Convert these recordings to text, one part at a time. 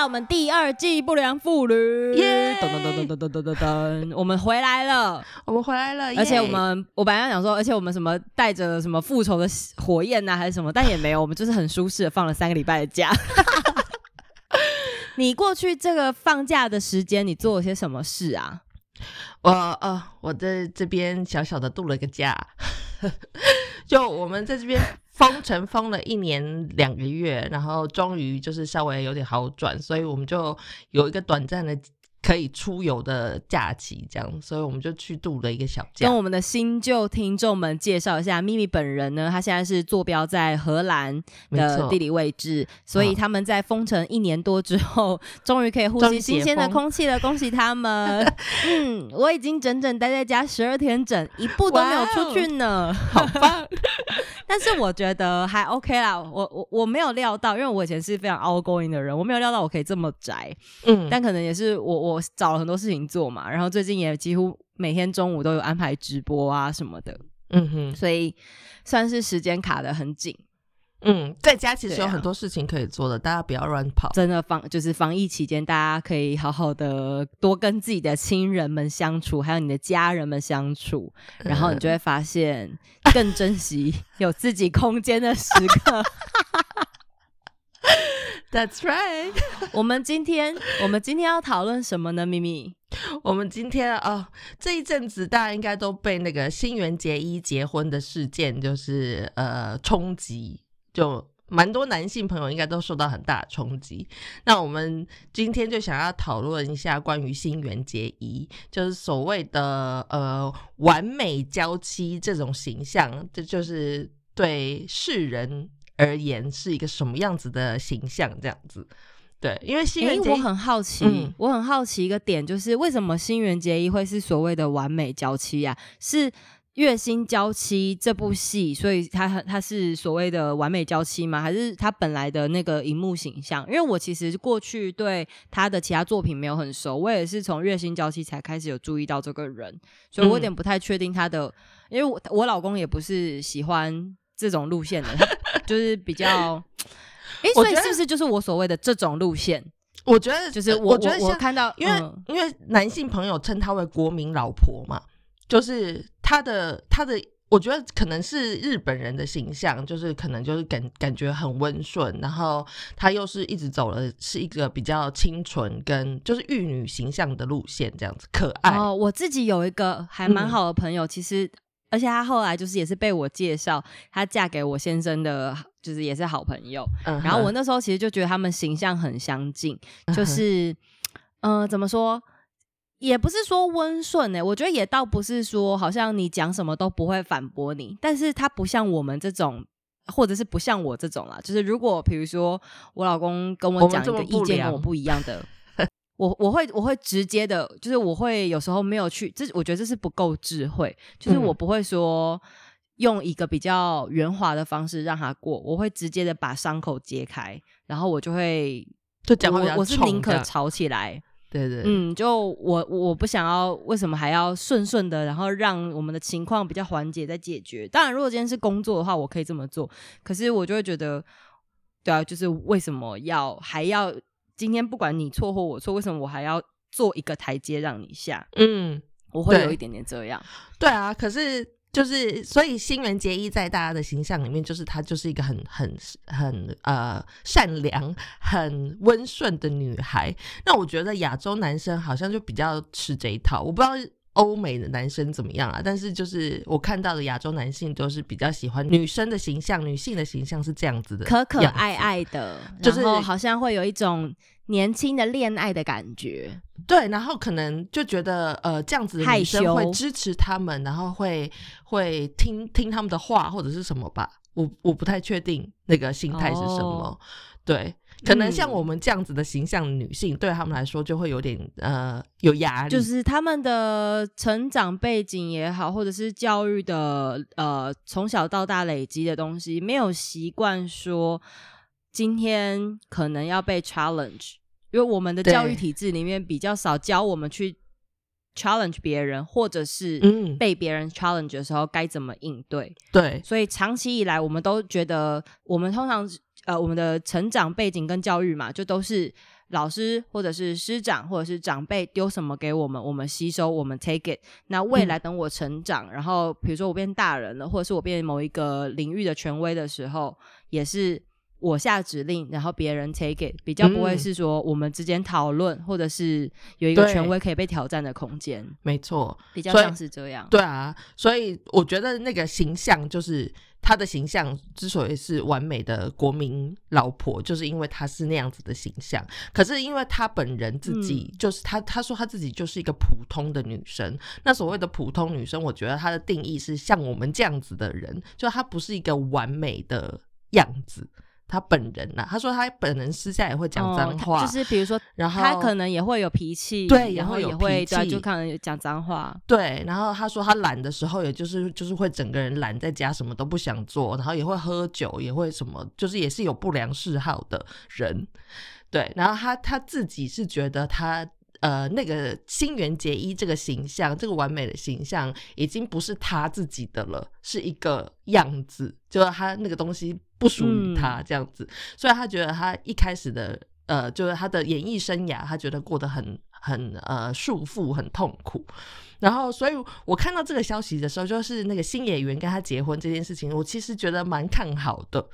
到我们第二季不良妇女，耶噔噔噔噔噔噔噔噔噔，我们回来了。我们回来了，而且我们，我本来要想说，而且我们什么带着什么复仇的火焰呐、还是什么，但也没有，我们就是很舒适的放了三个礼拜的假。你过去这个放假的时间，你做了些什么事啊？我呃，我在这边小小的度了个假，就我们在这边封城封了一年两个月，然后终于就是稍微有点好转，所以我们就有一个短暂的可以出游的假期，这样，所以我们就去度了一个小假跟。我们的新旧听众们介绍一下，咪咪本人呢，他现在是坐标在荷兰的地理位置，所以嗯他们在封城一年多之后，终于可以呼吸新鲜的空气了，恭喜他们！嗯，我已经整整待在家十二天整，一步都没有出去呢，好棒！但是我觉得还 OK 啦，我我我没有料到，因为我以前是非常 outgoing 的人，我没有料到我可以这么宅，嗯，但可能也是我我找了很多事情做嘛，然后最近也几乎每天中午都有安排直播啊什么的，嗯哼，所以算是时间卡的很紧。嗯，在家其实有很多事情可以做的，大家不要乱跑。真的防就是防疫期间，大家可以好好的多跟自己的亲人们相处，还有你的家人们相处，然后你就会发现更珍惜有自己空间的时刻。That's right。我们今天我们今天要讨论什么呢？咪咪，我们今天哦、这一阵子大家应该都被那个新垣结衣结婚的事件，就是呃冲击，就蛮多男性朋友应该都受到很大的冲击。那我们今天就想要讨论一下关于新垣结衣，就是所谓的呃完美娇妻这种形象，这就是对世人而言是一个什么样子的形象？这样子。对，因为新我垣结衣很好奇，嗯我很好奇一个点，就是为什么新垣结衣会是所谓的完美娇妻啊？是《月薪娇妻》这部戏，所以她她是所谓的完美娇妻吗？还是他本来的那个荧幕形象？因为我其实过去对他的其他作品没有很熟，我也是从《月薪娇妻》才开始有注意到这个人，所以我有点不太确定他的，因为我我老公也不是喜欢这种路线的，他 就是比较。哎，所以是不是就是我所谓的这种路线？我觉得呃就是我我我觉得我看到，因为、嗯因为男性朋友称她为国民老婆嘛，就是她的他的，我觉得可能是日本人的形象，就是可能就是感感觉很温顺，然后她又是一直走了是一个比较清纯跟就是玉女形象的路线，这样子可爱。哦，我自己有一个还蛮嗯好的朋友，其实而且她后来就是也是被我介绍，她嫁给我先生的，就是也是好朋友。然后我那时候其实就觉得他们形象很相近，就是嗯、呃怎么说？也不是说温顺呢，我觉得也倒不是说好像你讲什么都不会反驳你，但是他不像我们这种，或者是不像我这种啦。就是如果比如说我老公跟我讲一个意见跟我不一样的，我我会我会直接的，就是我会有时候没有去，这我觉得这是不够智慧，就是嗯我不会说。用一个比较圆滑的方式让他过，我会直接的把伤口揭开，然后我就会就讲我我是宁可吵起来，对对，嗯，就我我不想要，为什么还要顺顺的，然后让我们的情况比较缓解再解决？当然，如果今天是工作的话，我可以这么做，可是我就会觉得，对啊，就是为什么要还要今天不管你错或我错，为什么我还要做一个台阶让你下？嗯。我会有一点点这样。对啊，可是就是所以新垣结衣在大家的形象里面，就是她就是一个很很很呃善良、很温顺的女孩。那我觉得亚洲男生好像就比较吃这一套，我不知道欧美的男生怎么样啊，但是就是我看到的亚洲男性都是比较喜欢女生的形象，女性的形象是这样子的，可可爱爱的，就是然后好像会有一种年轻的恋爱的感觉。对，然后可能就觉得呃这样子的女生会支持他们，然后会会听听他们的话或者是什么吧，我我不太确定那个心态是什么。哦。对，可能像嗯。我们这样子的形象女性，对他们来说就会有点呃有压力，就是他们的成长背景也好，或者是教育的呃从小到大累积的东西，没有习惯说今天可能要被 challenge，因为我们的教育体制里面比较少教我们去 challenge 别人，或者是嗯。被别人 challenge 的时候该怎么应对。对。所以长期以来，我们都觉得，我们通常呃，我们的成长背景跟教育嘛，就都是老师或者是师长或者是长辈丢什么给我们，我们吸收，我们 take it。那未来等我成长，然后比如说我变大人了，或者是我变某一个领域的权威的时候，也是。我下指令，然后别人 take it，比较不会嗯是说我们之间讨论，或者是有一个对权威可以被挑战的空间，没错，比较像是这样。对啊，所以我觉得那个形象就是她的形象之所以是完美的国民老婆，就是因为她是那样子的形象。可是因为她本人自己就是她，她说她自己就是一个普通的女生。那所谓的普通女生，我觉得她的定义是像我们这样子的人，就她不是一个完美的样子。她本人呐、啊，他说他本人私下也会讲脏哦话，就是比如说然后他可能也会有脾气，对然后也会对啊，就可能讲脏话。对，然后他说他懒的时候，也就是就是会整个人懒在家，什么都不想做，然后也会喝酒，也会什么，就是也是有不良嗜好的人。对，然后他他自己是觉得他呃那个新垣结衣这个形象，这个完美的形象，已经不是他自己的了，是一个样子，就是他那个东西不属于他这样子，所以他觉得他一开始的呃，就是他的演艺生涯，他觉得过得很很呃束缚，很痛苦。然后，所以我看到这个消息的时候，就是那个新演员跟他结婚这件事情，我其实觉得蛮看好的，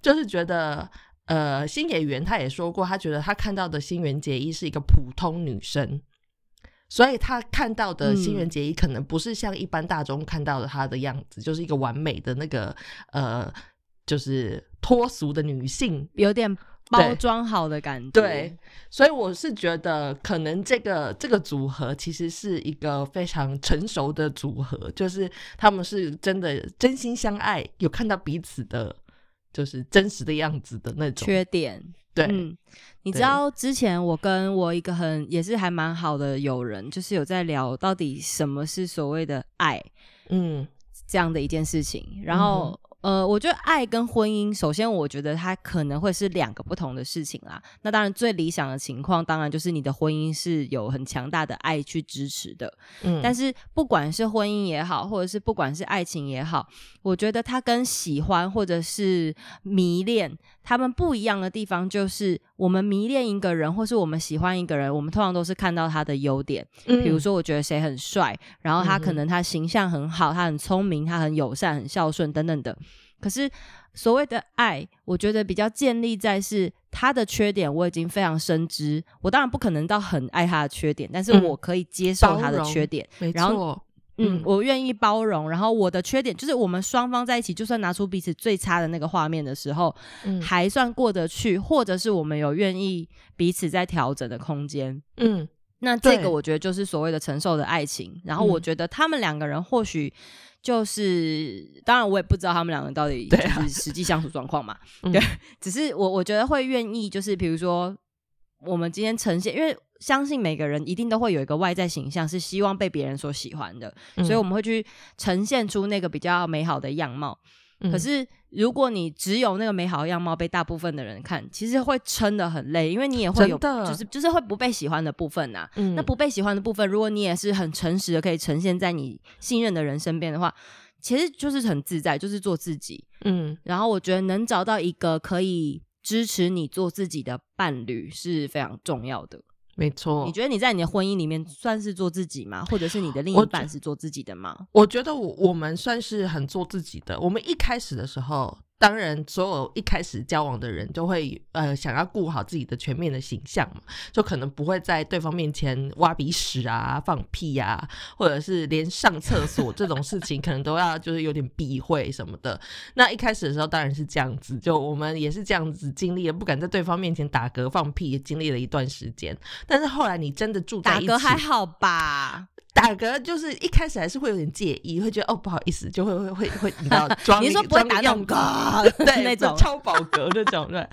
就是觉得呃，新演员他也说过，他觉得他看到的新垣结衣是一个普通女生。所以他看到的新垣结衣可能不是像一般大众看到的她的样子，就是一个完美的那个呃，就是脱俗的女性有点包装好的感觉。对，所以我是觉得，可能这个这个组合其实是一个非常成熟的组合，就是他们是真的真心相爱，有看到彼此的，就是真实的样子的那种。缺点。对，嗯，你知道之前我跟我一个很也是还蛮好的友人，就是有在聊到底什么是所谓的爱嗯这样的一件事情，然后。呃，我觉得爱跟婚姻，首先我觉得它可能会是两个不同的事情啦。那当然，最理想的情况，当然就是你的婚姻是有很强大的爱去支持的。嗯，但是不管是婚姻也好，或者是不管是爱情也好，我觉得它跟喜欢或者是迷恋，他们不一样的地方就是，我们迷恋一个人，或是我们喜欢一个人，我们通常都是看到他的优点，嗯比如说我觉得谁很帅，然后他可能他形象很好，他很聪明，他很友善、很孝顺等等的。可是所谓的爱，我觉得比较建立在是他的缺点我已经非常深知，我当然不可能到很爱他的缺点，但是嗯我可以接受他的缺点。没然后错，嗯嗯，我愿意包容，然后我的缺点就是我们双方在一起，就算拿出彼此最差的那个画面的时候，嗯还算过得去，或者是我们有愿意彼此在调整的空间。嗯那这个我觉得就是所谓的承受的爱情。然后我嗯觉得他们两个人或许就是，当然我也不知道他们两个到底就是实际相处状况嘛。嗯对，只是我我觉得会愿意，就是比如说我们今天呈现，因为相信每个人一定都会有一个外在形象是希望被别人所喜欢的，嗯所以我们会去呈现出那个比较美好的样貌。嗯可是，如果你只有那个美好的样貌被大部分的人看，其实会撑得很累，因为你也会有，就是就是会不被喜欢的部分呐、嗯那不被喜欢的部分，如果你也是很诚实的，可以呈现在你信任的人身边的话，其实就是很自在，就是做自己。嗯然后我觉得能找到一个可以支持你做自己的伴侣是非常重要的。没错，你觉得你在你的婚姻里面算是做自己吗？或者是你的另一半是做自己的吗？我觉得我我们算是很做自己的。我们一开始的时候，当然，所有一开始交往的人就会呃想要顾好自己的全面的形象嘛，就可能不会在对方面前挖鼻屎啊、放屁呀，或者是连上厕所这种事情，可能都要就是有点避讳什么的。那一开始的时候当然是这样子，就我们也是这样子经历了，不敢在对方面前打嗝放屁，也经历了一段时间。但是后来你真的住在一起，打嗝还好吧？打嗝就是一开始还是会有点介意，会觉得哦不好意思，就会会会会你知道 装你说不会打那种嗝 对那种超饱嗝那种对。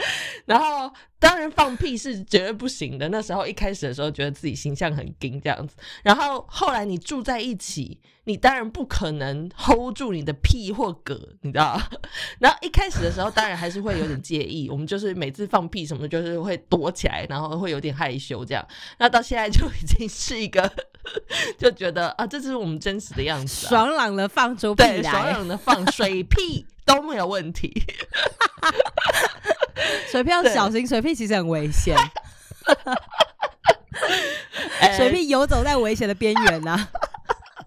然后当然放屁是绝对不行的，那时候一开始的时候觉得自己形象很硬这样子，然后后来你住在一起，你当然不可能 hold 住你的屁或嗝，你知道。然后一开始的时候当然还是会有点介意，我们就是每次放屁什么就是会躲起来，然后会有点害羞这样。那到现在就已经是一个。就觉得啊，这是我们真实的样子，爽朗的放出屁来，爽朗的放水屁都没有问题。水屁要小心，水屁其实很危险。水屁游走在危险的边缘呐。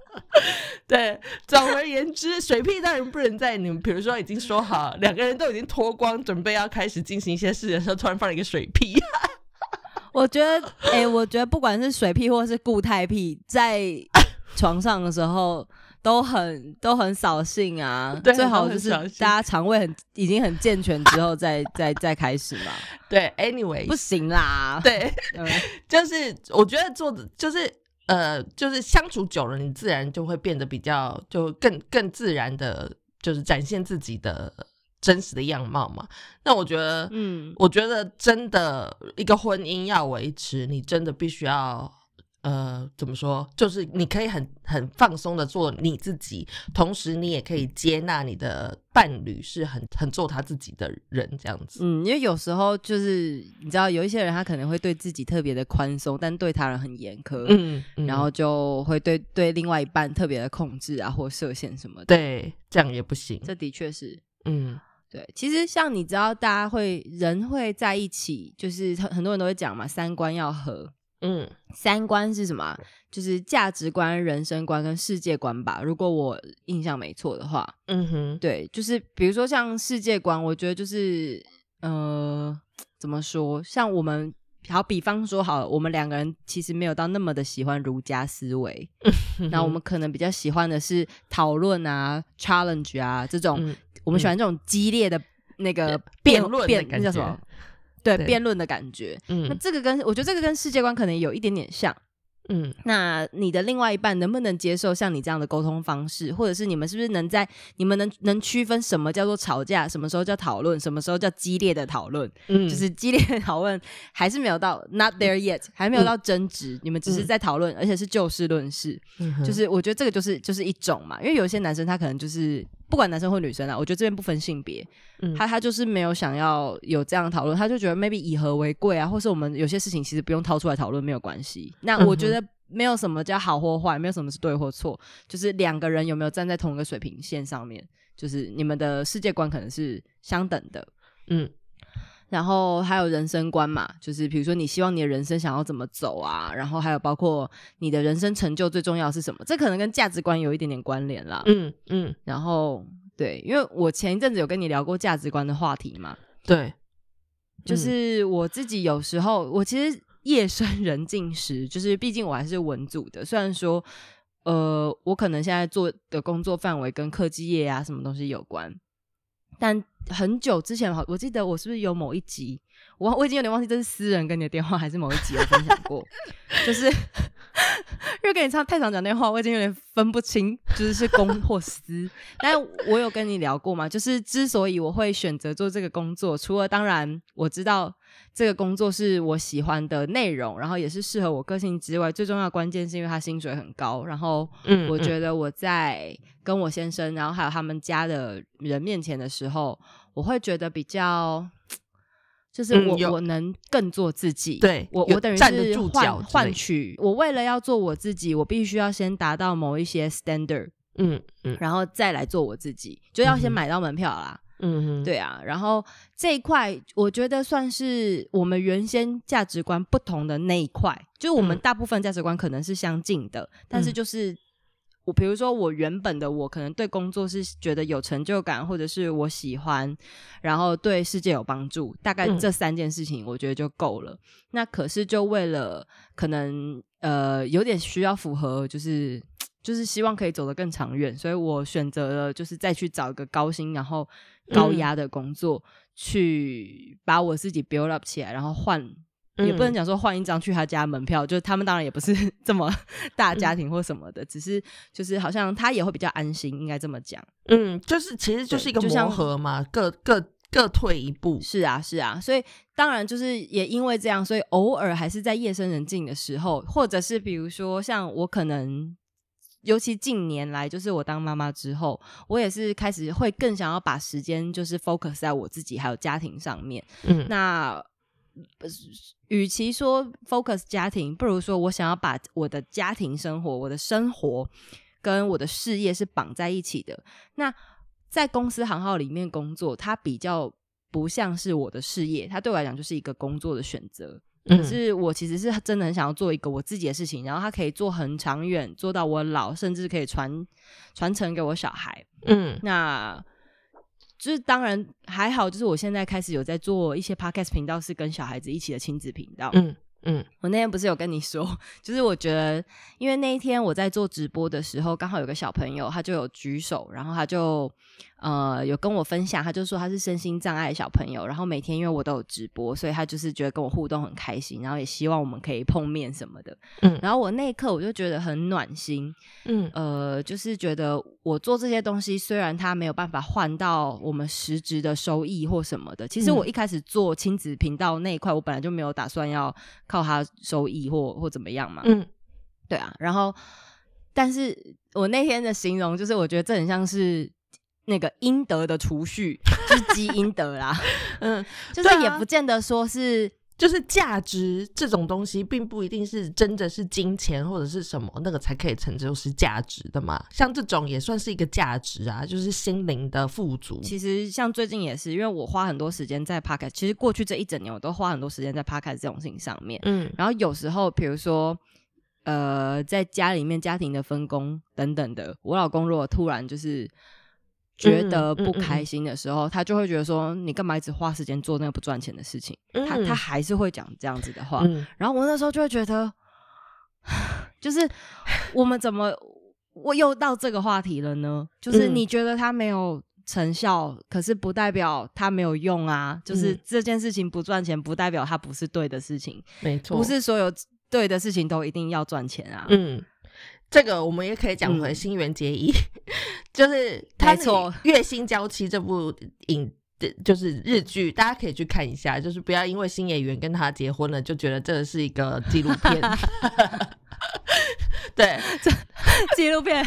对，总而言之，水屁当然不能在你们，比如说已经说好两个人都已经脱光，准备要开始进行一些事的时候，突然放了一个水屁。我觉得，哎，我觉得不管是水屁或是固态屁，在床上的时候都很都很扫兴啊。最好就是大家肠胃很已经很健全之后再 再再开始嘛。对，anyway，不行啦。对，就是我觉得做的就是呃，就是相处久了，你自然就会变得比较就更更自然的，就是展现自己的。真实的样貌嘛？那我觉得，嗯，我觉得真的一个婚姻要维持，你真的必须要，呃，怎么说？就是你可以很很放松的做你自己，同时你也可以接纳你的伴侣是很很做他自己的人，这样子。嗯，因为有时候就是你知道，有一些人他可能会对自己特别的宽松，但对他人很严苛，嗯，然后就会对对另外一半特别的控制啊，或设限什么的。对，这样也不行。这的确是，嗯。对，其实像你知道，大家会人会在一起，就是很很多人都会讲嘛，三观要合。嗯，三观是什么？就是价值观、人生观跟世界观吧。如果我印象没错的话，嗯哼，对，就是比如说像世界观，我觉得就是呃，怎么说？像我们好比方说，好，我们两个人其实没有到那么的喜欢儒家思维，那我们可能比较喜欢的是讨论啊、challenge 啊这种。我们喜欢这种激烈的那个辩论，那叫什么？对，辩论的感觉。嗯，那这个跟我觉得这个跟世界观可能有一点点像。嗯，那你的另外一半能不能接受像你这样的沟通方式，或者是你们是不是能在你们能能区分什么叫做吵架，什么时候叫讨论，什么时候叫激烈的讨论？嗯，就是激烈的讨论还是没有到 not there yet，还没有到争执，你们只是在讨论，而且是就事论事。就是我觉得这个就是就是一种嘛，因为有些男生他可能就是。不管男生或女生啊，我觉得这边不分性别，他他就是没有想要有这样讨论，他就觉得 maybe 以和为贵啊，或是我们有些事情其实不用掏出来讨论没有关系。那我觉得没有什么叫好或坏，没有什么是对或错，就是两个人有没有站在同一个水平线上面，就是你们的世界观可能是相等的，嗯。然后还有人生观嘛，就是比如说你希望你的人生想要怎么走啊，然后还有包括你的人生成就最重要是什么，这可能跟价值观有一点点关联啦。嗯嗯，然后对，因为我前一阵子有跟你聊过价值观的话题嘛，对，就是我自己有时候我其实夜深 人静时，就是毕竟我还是文组的，虽然说呃我可能现在做的工作范围跟科技业啊什么东西有关。但很久之前，好，我记得我是不是有某一集，我我已经有点忘记这是私人跟你的电话，还是某一集有分享过，就是 因为跟你唱太常讲电话，我已经有点分不清，就是是公或私。但我有跟你聊过嘛，就是之所以我会选择做这个工作，除了当然我知道。这个工作是我喜欢的内容，然后也是适合我个性之外，最重要的关键是因为他薪水很高。然后，嗯，我觉得我在跟我先生，然后还有他们家的人面前的时候，我会觉得比较，就是我我能更做自己。对我我等于是换换取，我为了要做我自己，我必须要先达到某一些 standard，嗯嗯，然后再来做我自己，就要先买到门票啦。嗯，对啊，然后这一块我觉得算是我们原先价值观不同的那一块，就是我们大部分价值观可能是相近的，但是就是我比如说我原本的我可能对工作是觉得有成就感，或者是我喜欢，然后对世界有帮助，大概嗯。这三件事情我觉得就够了。那可是就为了可能呃有点需要符合，就是就是希望可以走得更长远，所以我选择了就是再去找一个高薪然后高嗯压的工作，去把我自己 build up 起来，然后换。也不能嗯讲说换一张去他家门票，就是他们当然也不是 这么 大家庭或什么的，只是就是好像他也会比较安心，应该这么讲。嗯，就是其实就是一个磨合嘛，各各各退一步。是啊，是啊，所以当然就是也因为这样，所以偶尔还是在夜深人静的时候，或者是比如说像我可能。尤其近年来，就是我当妈妈之后，我也是开始会更想要把时间就是 focus 在我自己还有家庭上面。嗯那呃与其说 focus 家庭，不如说我想要把我的家庭生活、我的生活跟我的事业是绑在一起的。那在公司行号里面工作，它比较不像是我的事业，它对我来讲就是一个工作的选择。可嗯是我其实是真的很想要做一个我自己的事情，然后它可以做很长远，做到我老，甚至可以传传承给我小孩。嗯那就是当然还好，就是我现在开始有在做一些 podcast 频道，是跟小孩子一起的亲子频道。嗯嗯。我那天不是有跟你说，就是我觉得，因为那一天我在做直播的时候，刚好有个小朋友，他就有举手，然后他就呃有跟我分享，他就说他是身心障碍的小朋友，然后每天因为我都有直播，所以他就是觉得跟我互动很开心，然后也希望我们可以碰面什么的。嗯。然后我那一刻我就觉得很暖心，嗯。呃，就是觉得我做这些东西，虽然他没有办法换到我们实质的收益或什么的，其实我嗯。一开始做亲子频道那一块，我本来就没有打算要靠它收益或或怎么样嘛。嗯对啊，然后，但是我那天的形容就是，我觉得这很像是那个应得的储蓄，就是积 阴德啦，嗯，就是也不见得说是就是价值这种东西，并不一定是真的是金钱或者是什么那个才可以成就是价值的嘛。像这种也算是一个价值啊，就是心灵的富足。其实像最近也是，因为我花很多时间在其实过去这一整年我都花很多时间在这种事情上面。嗯然后有时候，比如说，呃，在家里面家庭的分工等等的，我老公如果突然就是觉得不开心的时候，他就会觉得说，你干嘛一直花时间做那个不赚钱的事情？他他还是会讲这样子的话。嗯然后我那时候就会觉得，就是我们怎么我又到这个话题了呢？就是嗯你觉得他没有成效，可是不代表他没有用啊。就是嗯这件事情不赚钱，不代表它不是对的事情，没错，不是所有对的事情都一定要赚钱啊。嗯。这个我们也可以讲回嗯新垣结衣，就是他没错《月薪娇妻》这部影，就是日剧，大家可以去看一下。就是不要因为新演员跟他结婚了，就觉得这是一个纪录片。对 这纪录片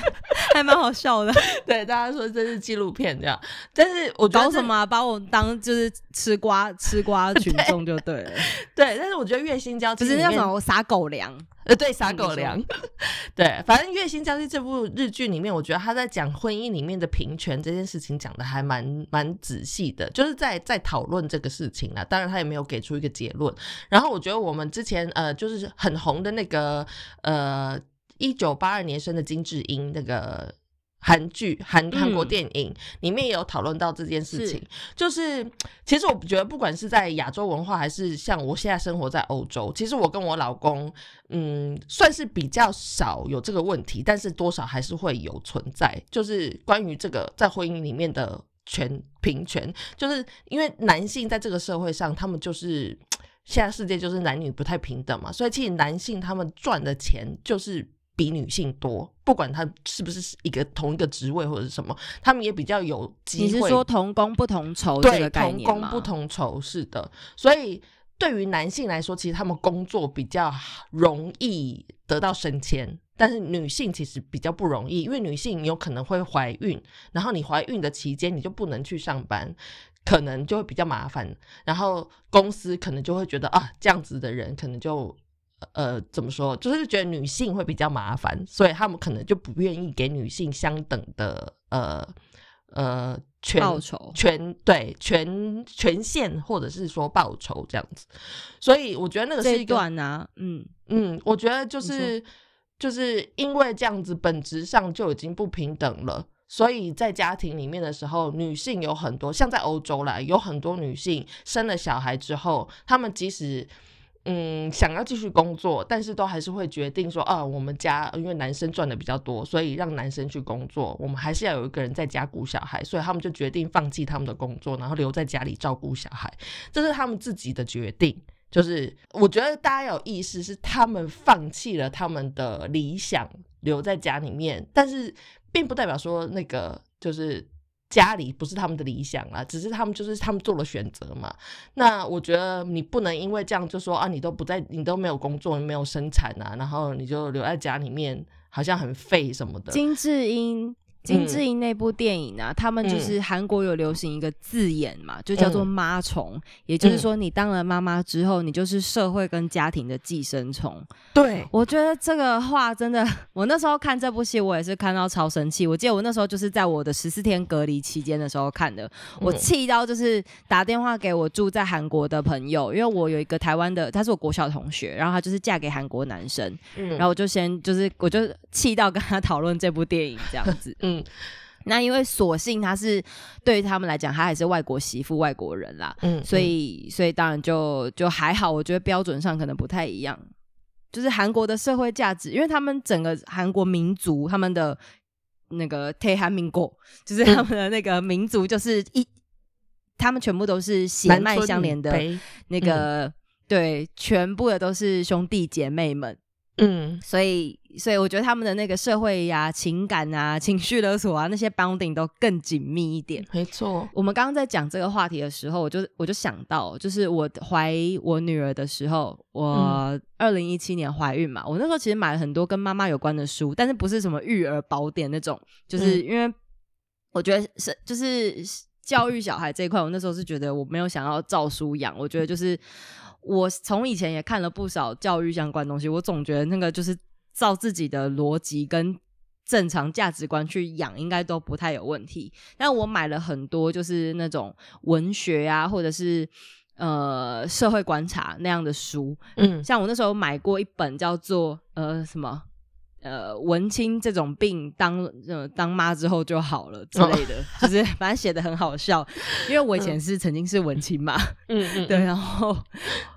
还蛮好笑的，对，大家说这是纪录片这样，但是我觉得这搞什么、啊、把我当就是吃瓜吃瓜 群众就对了，对，但是我觉得《月薪娇妻不》是里面那种我撒狗粮。呃，对，撒狗粮。对，反正《月薪娇妻》这部日剧里面，我觉得他在讲婚姻里面的平权这件事情讲的还蛮蛮仔细的，就是在在讨论这个事情啊。当然，他也没有给出一个结论。然后我觉得我们之前呃，就是很红的那个呃，一九八二年生的金智英那个。韩剧、韩韩国嗯电影、里面也有讨论到这件事是情，就是其实我觉得不管是在亚洲文化，还是像我现在生活在欧洲，其实我跟我老公，嗯，算是比较少有这个问题，但是多少还是会有存在，就是关于这个在婚姻里面的权平权，就是因为男性在这个社会上，他们就是现在世界就是男女不太平等嘛，所以其实男性他们赚的钱就是。比女性多，不管他是不是一个同一个职位或者是什么，他们也比较有机会。你是说同工不同酬这对，个概同念吗？工不同酬，是的。所以对于男性来说，其实他们工作比较容易得到升迁，但是女性其实比较不容易，因为女性有可能会怀孕，然后你怀孕的期间你就不能去上班。可能就会比较麻烦，然后公司可能就会觉得啊，这样子的人可能就呃怎么说，就是觉得女性会比较麻烦，所以他们可能就不愿意给女性相等的呃呃权报酬权对权权限或者是说报酬这样子，所以我觉得那个是一个段呢、嗯，嗯，我觉得就是就是因为这样子，本质上就已经不平等了。所以在家庭里面的时候，女性有很多，像在欧洲啦，有很多女性生了小孩之后，她们即使嗯想要继续工作，但是都还是会决定说，啊，我们家因为男生赚的比较多，所以让男生去工作，我们还是要有一个人在家顾小孩，所以他们就决定放弃他们的工作，然后留在家里照顾小孩，这是他们自己的决定。就是我觉得大家有意识，是他们放弃了他们的理想，留在家里面，但是并不代表说那个就是家里不是他们的理想啊，只是他们就是他们做了选择嘛。那我觉得你不能因为这样就说啊，你都不在，你都没有工作，没有生产啊，然后你就留在家里面，好像很废什么的。金智英。金智英那部电影啊，他们就是韩国有流行一个字眼嘛，就叫做“妈虫”，也就是说，你当了妈妈之后，你就是社会跟家庭的寄生虫。对，我觉得这个话真的，我那时候看这部戏，我也是看到超生气。我记得我那时候就是在我的十四天隔离期间的时候看的，我气到就是打电话给我住在韩国的朋友，因为我有一个台湾的，他是我国小同学，然后他就是嫁给韩国男生，然后我就先就是我就气到跟他讨论这部电影这样子，嗯。那因为索性他是对于他们来讲，他还是外国媳妇、外国人啦，嗯，所以所以当然就就还好，我觉得标准上可能不太一样。就是韩国的社会价值，因为他们整个韩国民族，他们的那个泰韩民国，就是他们的那个民族，就是一，他们全部都是血脉相连的，那个对，全部的都是兄弟姐妹们。嗯，所以，所以我觉得他们的那个社会呀、情感啊、情绪勒索啊，那些 bonding 都更紧密一点。没错，我们刚刚在讲这个话题的时候，我就我就想到，就是我怀我女儿的时候，我二零一七年怀孕嘛，我那时候其实买了很多跟妈妈有关的书，但是不是什么育儿宝典那种，就是因为我觉得是就是教育小孩这一块，我那时候是觉得我没有想要照书养，我觉得就是。我从以前也看了不少教育相关东西，我总觉得那个就是照自己的逻辑跟正常价值观去养，应该都不太有问题。但我买了很多就是那种文学啊，或者是呃社会观察那样的书，嗯，像我那时候买过一本叫做呃什么。呃，文青这种病当呃当妈之后就好了之类的，就是 反正写的很好笑，因为我以前是曾经是文青嘛，嗯嗯，对，然后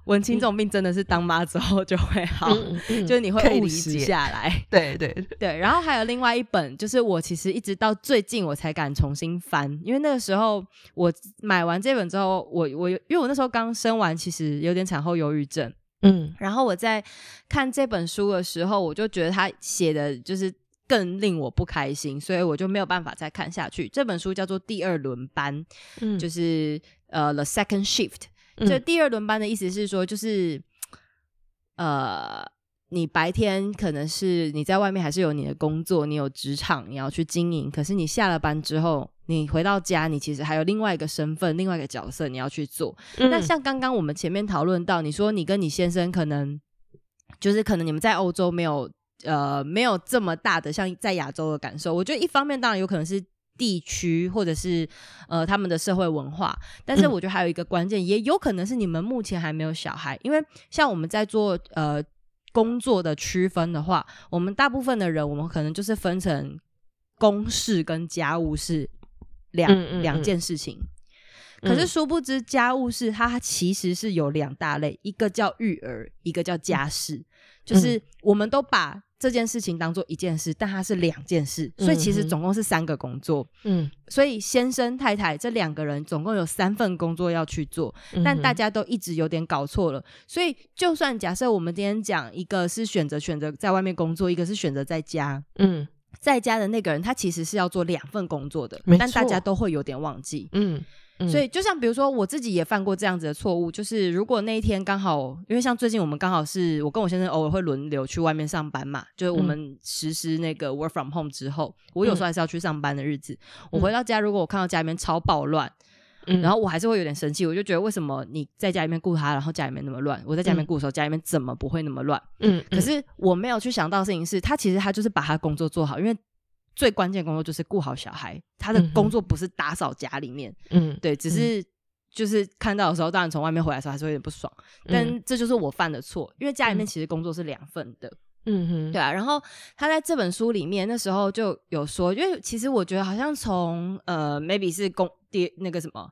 文青这种病真的是当妈之后就会好，就是你会物理下来，对对对，然后还有另外一本，就是我其实一直到最近我才敢重新翻，因为那个时候我买完这本之后，我我因为我那时候刚生完，其实有点产后忧郁症。嗯，然后我在看这本书的时候，我就觉得他写的就是更令我不开心，所以我就没有办法再看下去。这本书叫做《第二轮班》，嗯，就是呃，The Second Shift。这第二轮班的意思是说，就是呃。你白天可能是你在外面还是有你的工作，你有职场你要去经营。可是你下了班之后，你回到家，你其实还有另外一个身份、另外一个角色你要去做。那像刚刚我们前面讨论到，你说你跟你先生可能就是可能你们在欧洲没有呃没有这么大的像在亚洲的感受。我觉得一方面当然有可能是地区或者是呃他们的社会文化，但是我觉得还有一个关键，也有可能是你们目前还没有小孩，因为像我们在做呃。工作的区分的话，我们大部分的人，我们可能就是分成公事跟家务是两两件事情。可是殊不知，家务事它其实是有两大类，一个叫育儿，一个叫家事。就是我们都把这件事情当做一件事，但它是两件事，所以其实总共是三个工作。嗯，所以先生太太这两个人总共有三份工作要去做，但大家都一直有点搞错了。所以就算假设我们今天讲一个是选择选择在外面工作，一个是选择在家，嗯，在家的那个人他其实是要做两份工作的，但大家都会有点忘记。嗯。所以，就像比如说，我自己也犯过这样子的错误，就是如果那一天刚好，因为像最近我们刚好是我跟我先生偶尔会轮流去外面上班嘛，就是我们实施那个 work from home 之后，我有时候还是要去上班的日子，我回到家，如果我看到家里面超暴乱，然后我还是会有点生气，我就觉得为什么你在家里面顾他，然后家里面那么乱，我在家里面顾的时候，家里面怎么不会那么乱？嗯，可是我没有去想到的事情是，他其实他就是把他工作做好，因为。最关键工作就是顾好小孩，他的工作不是打扫家里面，嗯，对，只是就是看到的时候，当然从外面回来的时候还是有点不爽，但这就是我犯的错，因为家里面其实工作是两份的，嗯哼，对啊，然后他在这本书里面那时候就有说，因为其实我觉得好像从呃，maybe 是工第那个什么。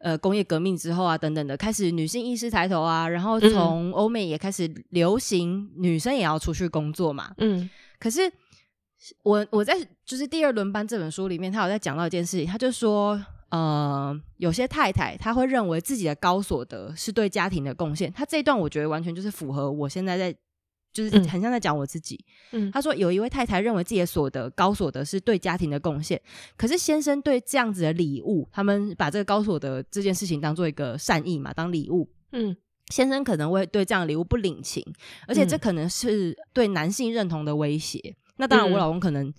呃，工业革命之后啊，等等的，开始女性意识抬头啊，然后从欧美也开始流行女生也要出去工作嘛。嗯，可是我我在就是第二轮班这本书里面，他有在讲到一件事情，他就说，呃，有些太太她会认为自己的高所得是对家庭的贡献，他这一段我觉得完全就是符合我现在在。就是很像在讲我自己。嗯，他说有一位太太认为自己的所得高所得是对家庭的贡献，可是先生对这样子的礼物，他们把这个高所得这件事情当做一个善意嘛，当礼物。嗯，先生可能会对这样的礼物不领情，而且这可能是对男性认同的威胁。那当然，我老公可能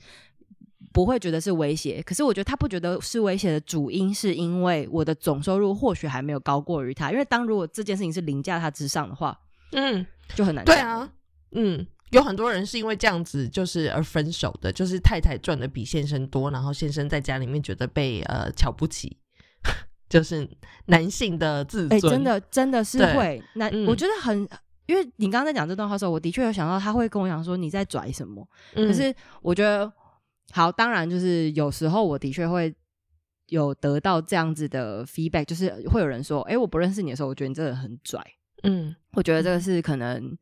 不会觉得是威胁，可是我觉得他不觉得是威胁的主因，是因为我的总收入或许还没有高过于他。因为当如果这件事情是凌驾他之上的话，嗯，就很难。对啊。嗯，有很多人是因为这样子就是而分手的，就是太太赚的比先生多，然后先生在家里面觉得被呃瞧不起，就是男性的自尊，真的真的是会。那我觉得很，因为你刚刚在讲这段话的时候，我的确有想到他会跟我讲说你在拽什么，可是我觉得好，当然就是有时候我的确会有得到这样子的 feedback，就是会有人说，哎，我不认识你的时候，我觉得你真的很拽。嗯，我觉得这个是可能。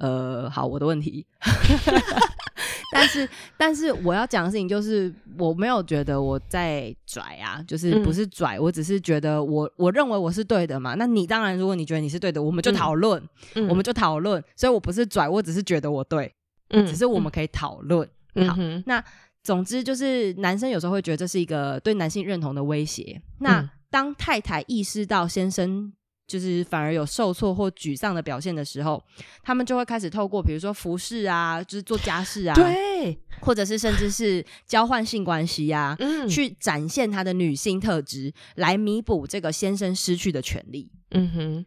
呃，好，我的问题，但是但是我要讲的事情就是，我没有觉得我在拽啊，就是不是拽，我只是觉得我我认为我是对的嘛。那你当然，如果你觉得你是对的，我们就讨论，我们就讨论。所以我不是拽，我只是觉得我对，嗯，只是我们可以讨论。好，那总之就是男生有时候会觉得这是一个对男性认同的威胁。那当太太意识到先生。就是反而有受挫或沮丧的表现的时候，他们就会开始透过比如说服饰啊，就是做家事啊，对，或者是甚至是交换性关系呀，嗯，去展现他的女性特质，来弥补这个先生失去的权利。嗯哼，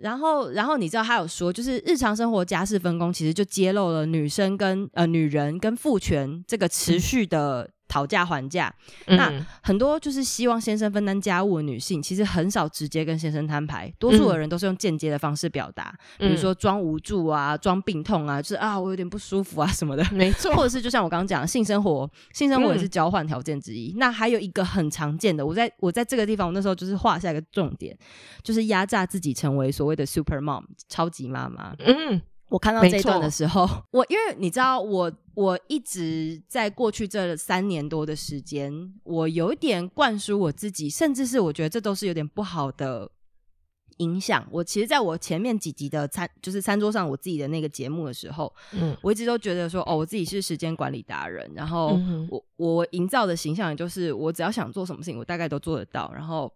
然后，然后你知道他有说，就是日常生活家事分工，其实就揭露了女生跟呃女人跟父权这个持续的。讨价还价，那很多就是希望先生分担家务的女性，其实很少直接跟先生摊牌，多数的人都是用间接的方式表达，比如说装无助啊，装病痛啊，就是啊我有点不舒服啊什么的，没错，或者是就像我刚刚讲，性生活，性生活也是交换条件之一。那还有一个很常见的，我在我在这个地方，我那时候就是画下一个重点，就是压榨自己成为所谓的 super mom 超级妈妈。嗯。我看到这段的时候，我因为你知道，我我一直在过去这三年多的时间，我有一点灌输我自己，甚至是我觉得这都是有点不好的影响。我其实在我前面几集的餐，就是餐桌上我自己的那个节目的时候，嗯，我一直都觉得说，哦，我自己是时间管理达人，然后我我营造的形象也就是，我只要想做什么事情，我大概都做得到，然后。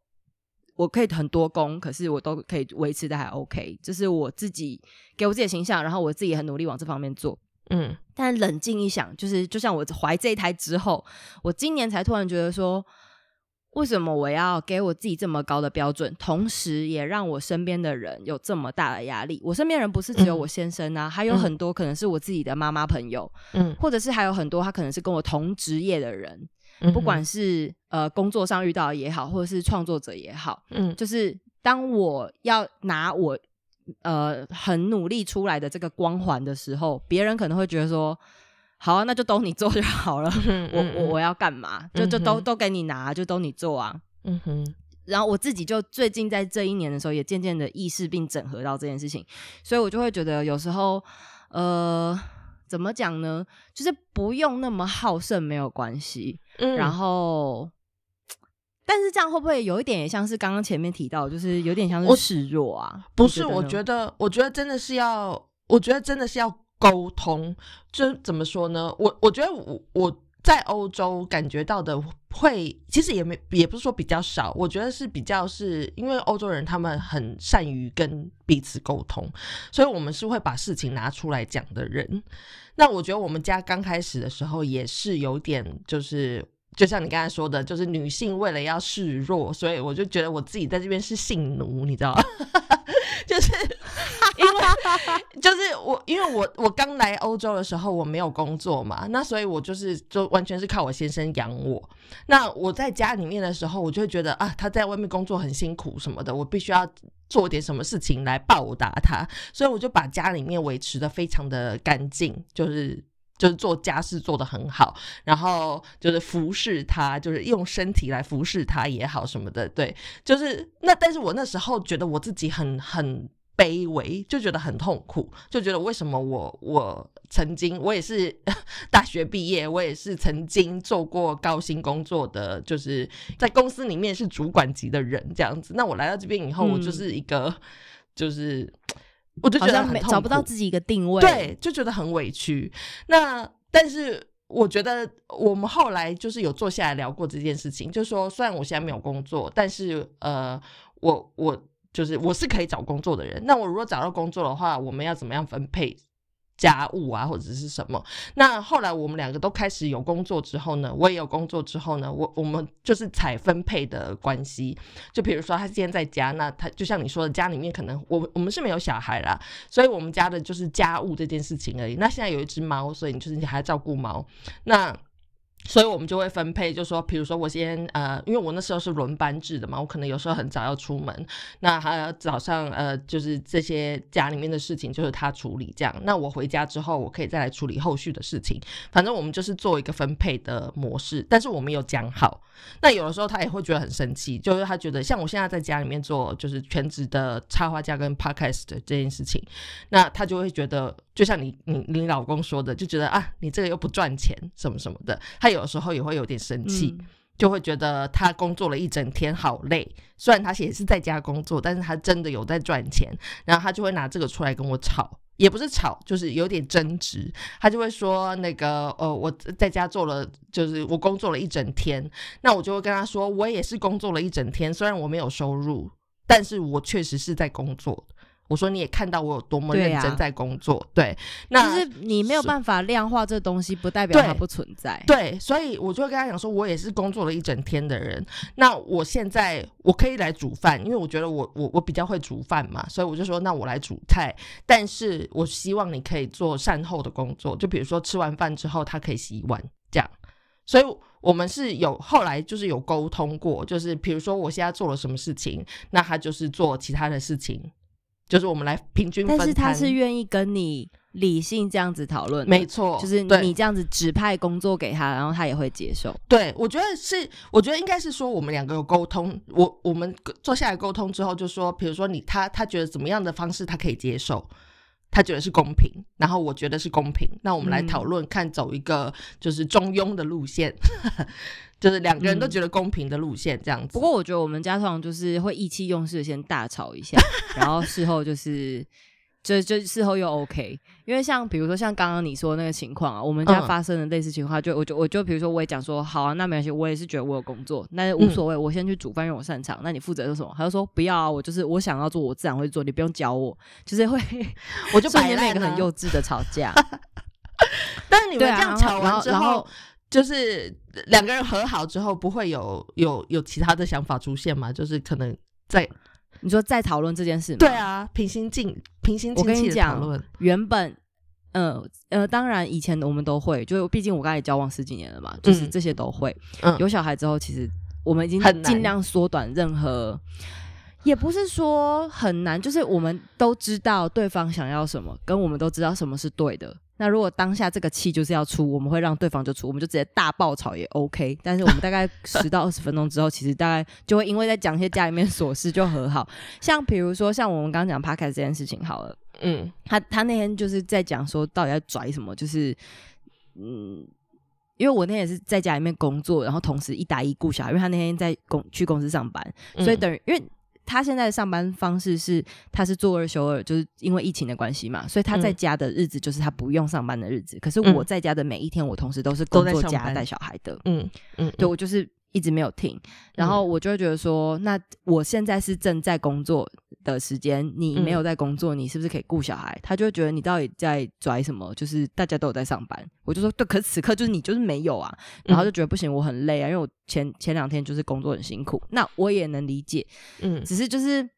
我可以很多工，可是我都可以维持的还 OK，就是我自己给我自己的形象，然后我自己很努力往这方面做。嗯，但冷静一想，就是就像我怀这一胎之后，我今年才突然觉得说，为什么我要给我自己这么高的标准，同时也让我身边的人有这么大的压力？我身边人不是只有我先生啊，还有很多可能是我自己的妈妈朋友，嗯，或者是还有很多他可能是跟我同职业的人。不管是呃工作上遇到也好，或者是创作者也好，嗯，就是当我要拿我呃很努力出来的这个光环的时候，别人可能会觉得说，好啊，那就都你做就好了，我我我要干嘛？就就都都给你拿，就都你做啊。嗯哼。然后我自己就最近在这一年的时候，也渐渐的意识并整合到这件事情，所以我就会觉得有时候呃。怎么讲呢？就是不用那么好胜，没有关系。嗯，然后，但是这样会不会有一点也像是刚刚前面提到，就是有点像是示弱啊？不是，我觉得，我觉得真的是要，我觉得真的是要沟通。就怎么说呢？我我觉得我我。在欧洲感觉到的会，其实也没也不是说比较少，我觉得是比较是因为欧洲人他们很善于跟彼此沟通，所以我们是会把事情拿出来讲的人。那我觉得我们家刚开始的时候也是有点，就是就像你刚才说的，就是女性为了要示弱，所以我就觉得我自己在这边是性奴，你知道吗？就是因为就是我，因为我我刚来欧洲的时候我没有工作嘛，那所以我就是就完全是靠我先生养我。那我在家里面的时候，我就会觉得啊，他在外面工作很辛苦什么的，我必须要做点什么事情来报答他，所以我就把家里面维持的非常的干净，就是就是做家事做得很好，然后就是服侍他，就是用身体来服侍他也好什么的，对，就是那但是我那时候觉得我自己很很。卑微就觉得很痛苦，就觉得为什么我我曾经我也是 大学毕业，我也是曾经做过高薪工作的，就是在公司里面是主管级的人这样子。那我来到这边以后，我就是一个就是我就觉得很找不到自己一个定位，对，就觉得很委屈。那但是我觉得我们后来就是有坐下来聊过这件事情，就说虽然我现在没有工作，但是呃，我我。就是我是可以找工作的人，那我如果找到工作的话，我们要怎么样分配？家务啊，或者是什么？那后来我们两个都开始有工作之后呢，我也有工作之后呢，我我们就是采分配的关系。就比如说他今天在家，那他就像你说的，家里面可能我我们是没有小孩啦，所以我们家的就是家务这件事情而已。那现在有一只猫，所以你就是你还要照顾猫，那。所以我们就会分配，就说，比如说我先呃，因为我那时候是轮班制的嘛，我可能有时候很早要出门，那还早上呃，就是这些家里面的事情就是他处理这样，那我回家之后我可以再来处理后续的事情，反正我们就是做一个分配的模式，但是我们有讲好。那有的时候他也会觉得很生气，就是他觉得像我现在在家里面做就是全职的插画家跟 podcast 这件事情，那他就会觉得。就像你你你老公说的，就觉得啊，你这个又不赚钱什么什么的，他有时候也会有点生气，就会觉得他工作了一整天好累。虽然他也是在家工作，但是他真的有在赚钱，然后他就会拿这个出来跟我吵，也不是吵，就是有点争执。他就会说那个呃，我在家做了，就是我工作了一整天，那我就会跟他说，我也是工作了一整天，虽然我没有收入，但是我确实是在工作。我说你也看到我有多么认真在工作，对，那就是你没有办法量化这东西，不代表它不存在。对，所以我就会跟他讲说，我也是工作了一整天的人。那我现在我可以来煮饭，因为我觉得我我我比较会煮饭嘛，所以我就说那我来煮菜。但是我希望你可以做善后的工作，就比如说吃完饭之后他可以洗碗这样。所以我们是有后来就是有沟通过，就是比如说我现在做了什么事情，那他就是做其他的事情。就是我们来平均分但是他是愿意跟你理性这样子讨论，没错，就是你这样子指派工作给他，然后他也会接受。对，我觉得是，我觉得应该是说我们两个有沟通，我我们坐下来沟通之后，就说，比如说你他他觉得怎么样的方式他可以接受，他觉得是公平，然后我觉得是公平，那我们来讨论看走一个就是中庸的路线。就是两个人都觉得公平的路线这样子。不过我觉得我们家通常就是会意气用事，先大吵一下，然后事后就是，就就事后又 OK。因为像比如说像刚刚你说那个情况啊，我们家发生的类似情况，就我就我就比如说我也讲说，好啊，那没关系，我也是觉得我有工作，那无所谓，我先去煮饭，因为我擅长。那你负责做什么？他就说不要啊，我就是我想要做，我自然会做，你不用教我。就是会，我就 摆那个很幼稚的吵架。但是你们这样吵完之后。就是两个人和好之后，不会有有有其他的想法出现吗？就是可能在你说在讨论这件事吗，对啊，平心静平心静气的讨论。原本，呃呃，当然以前我们都会，就毕竟我刚才交往十几年了嘛，就是这些都会。有小孩之后，其实我们已经尽量缩短任何，也不是说很难，就是我们都知道对方想要什么，跟我们都知道什么是对的。那如果当下这个气就是要出，我们会让对方就出，我们就直接大爆吵也 OK。但是我们大概 十到二十分钟之后，其实大概就会因为在讲一些家里面琐事就和好。像比如说像我们刚刚讲 p 开 a 这件事情好了，嗯，他他那天就是在讲说到底在拽什么，就是嗯，因为我那天也是在家里面工作，然后同时一打一顾小孩，因为他那天在公去公司上班，所以等于因为。他现在的上班方式是，他是做二休二，就是因为疫情的关系嘛，所以他在家的日子就是他不用上班的日子。可是我在家的每一天，我同时都是工作家带小孩的。嗯嗯，对我就是。一直没有停，然后我就会觉得说，那我现在是正在工作的时间，你没有在工作，你是不是可以顾小孩？他就会觉得你到底在拽什么？就是大家都有在上班，我就说对，可是此刻就是你就是没有啊，然后就觉得不行，我很累啊，因为我前前两天就是工作很辛苦，那我也能理解，嗯，只是就是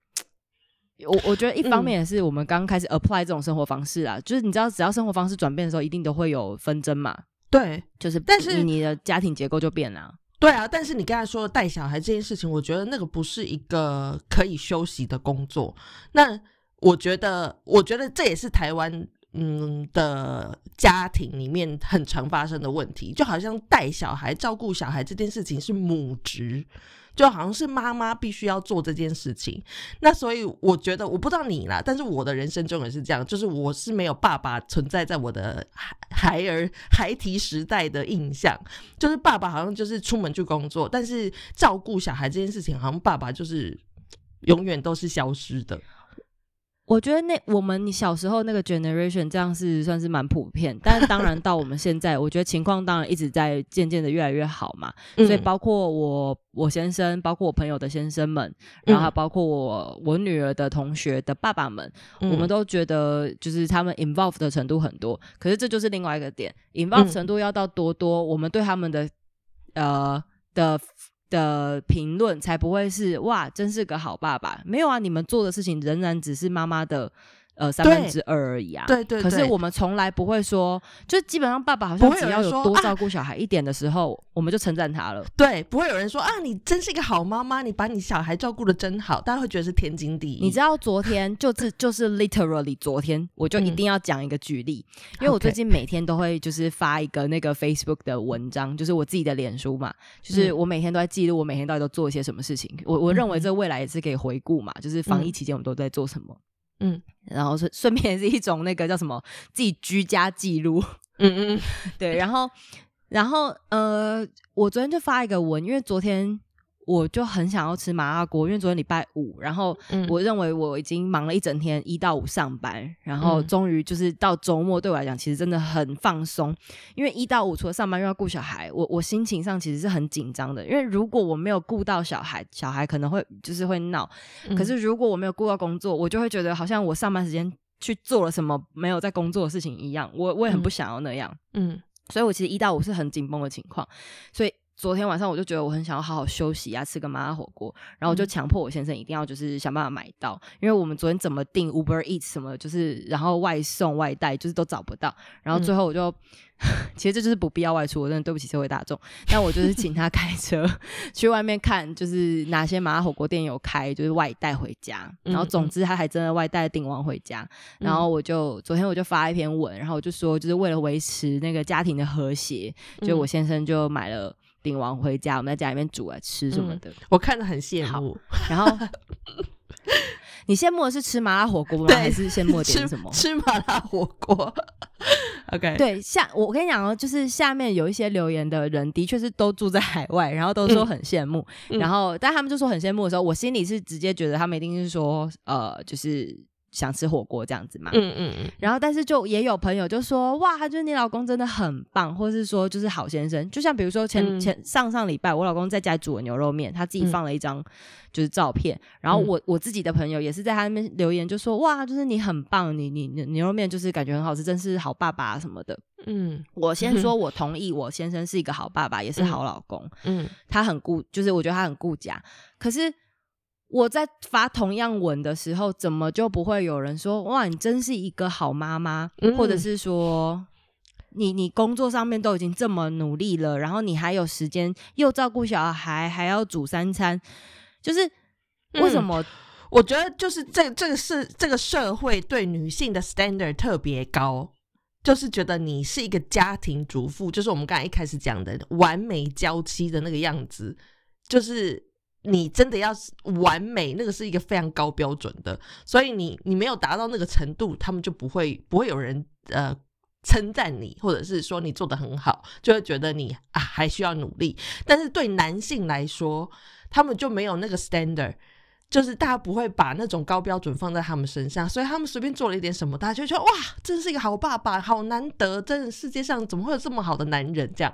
我我觉得一方面也是我们刚开始 apply 这种生活方式啊，就是你知道，只要生活方式转变的时候，一定都会有纷争嘛，对，就是但是你的家庭结构就变了。对啊，但是你刚才说的带小孩这件事情，我觉得那个不是一个可以休息的工作。那我觉得，我觉得这也是台湾嗯的家庭里面很常发生的问题，就好像带小孩、照顾小孩这件事情是母职。就好像是妈妈必须要做这件事情，那所以我觉得我不知道你啦，但是我的人生中也是这样，就是我是没有爸爸存在在我的孩孩儿孩提时代的印象，就是爸爸好像就是出门去工作，但是照顾小孩这件事情，好像爸爸就是永远都是消失的。我觉得那我们你小时候那个 generation 这样是算是蛮普遍，但是当然到我们现在，我觉得情况当然一直在渐渐的越来越好嘛。所以包括我我先生，包括我朋友的先生们，然后包括我我女儿的同学的爸爸们，我们都觉得就是他们 involve 的程度很多。可是这就是另外一个点，involve 程度要到多多，我们对他们的呃的。的评论才不会是哇，真是个好爸爸。没有啊，你们做的事情仍然只是妈妈的。呃，三分之二而已啊。对对。可是我们从来不会说，就基本上爸爸好像只要有多照顾小孩一点的时候，我们就称赞他了。对，不会有人说啊，你真是一个好妈妈，你把你小孩照顾的真好，大家会觉得是天经地义。你知道昨天就是 就是 literally 昨天，我就一定要讲一个举例，因为我最近每天都会就是发一个那个 Facebook 的文章，就是我自己的脸书嘛，就是我每天都在记录我每天到底都做一些什么事情。我我认为这未来也是可以回顾嘛，就是防疫期间我们都在做什么。嗯，然后顺顺便是一种那个叫什么自己居家记录，嗯嗯，对，然后然后呃，我昨天就发一个文，因为昨天。我就很想要吃麻辣锅，因为昨天礼拜五，然后我认为我已经忙了一整天，一到五上班，然后终于就是到周末，对我来讲其实真的很放松。因为一到五除了上班又要顾小孩，我我心情上其实是很紧张的。因为如果我没有顾到小孩，小孩可能会就是会闹；可是如果我没有顾到工作，我就会觉得好像我上班时间去做了什么没有在工作的事情一样。我我也很不想要那样，嗯，所以我其实一到五是很紧绷的情况，所以。昨天晚上我就觉得我很想要好好休息啊，吃个麻辣火锅，然后我就强迫我先生一定要就是想办法买到，因为我们昨天怎么订 Uber Eats 什么，就是然后外送外带就是都找不到，然后最后我就 其实这就是不必要外出，我真的对不起社会大众，但我就是请他开车 去外面看，就是哪些麻辣火锅店有开，就是外带回家，然后总之他还真的外带订完回家，然后我就昨天我就发一篇文，然后我就说就是为了维持那个家庭的和谐，就我先生就买了。顶完回家，我们在家里面煮来吃什么的，我看着很羡慕。然后 你羡慕的是吃麻辣火锅吗？还是羡慕点什么？吃麻辣火锅。OK，对，下我跟你讲哦，就是下面有一些留言的人，的确是都住在海外，然后都说很羡慕。然后，但他们就说很羡慕的时候，我心里是直接觉得他们一定是说，呃，就是。想吃火锅这样子嘛，嗯嗯嗯，然后但是就也有朋友就说，哇，他觉得你老公真的很棒，或者是说就是好先生，就像比如说前前上上礼拜我老公在家煮了牛肉面，他自己放了一张就是照片，然后我我自己的朋友也是在他那边留言就说，哇，就是你很棒，你你牛肉面就是感觉很好吃，真是好爸爸什么的，嗯，我先 说我同意，我先生是一个好爸爸，也是好老公，嗯，他很顾，就是我觉得他很顾家，可是。我在发同样文的时候，怎么就不会有人说哇，你真是一个好妈妈，或者是说你你工作上面都已经这么努力了，然后你还有时间又照顾小孩，还要煮三餐，就是为什么？我觉得就是这这个是这个社会对女性的 standard 特别高，就是觉得你是一个家庭主妇，就是我们刚才一开始讲的完美娇妻的那个样子，就是。你真的要完美，那个是一个非常高标准的，所以你你没有达到那个程度，他们就不会不会有人呃称赞你，或者是说你做的很好，就会觉得你啊还需要努力。但是对男性来说，他们就没有那个 standard，就是大家不会把那种高标准放在他们身上，所以他们随便做了一点什么，大家就觉得哇，真是一个好爸爸，好难得，真的世界上怎么会有这么好的男人这样。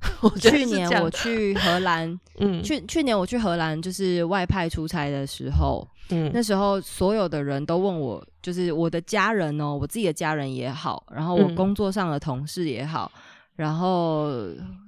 去年我去荷兰，嗯，去去年我去荷兰就是外派出差的时候，嗯，那时候所有的人都问我，就是我的家人哦，我自己的家人也好，然后我工作上的同事也好，然后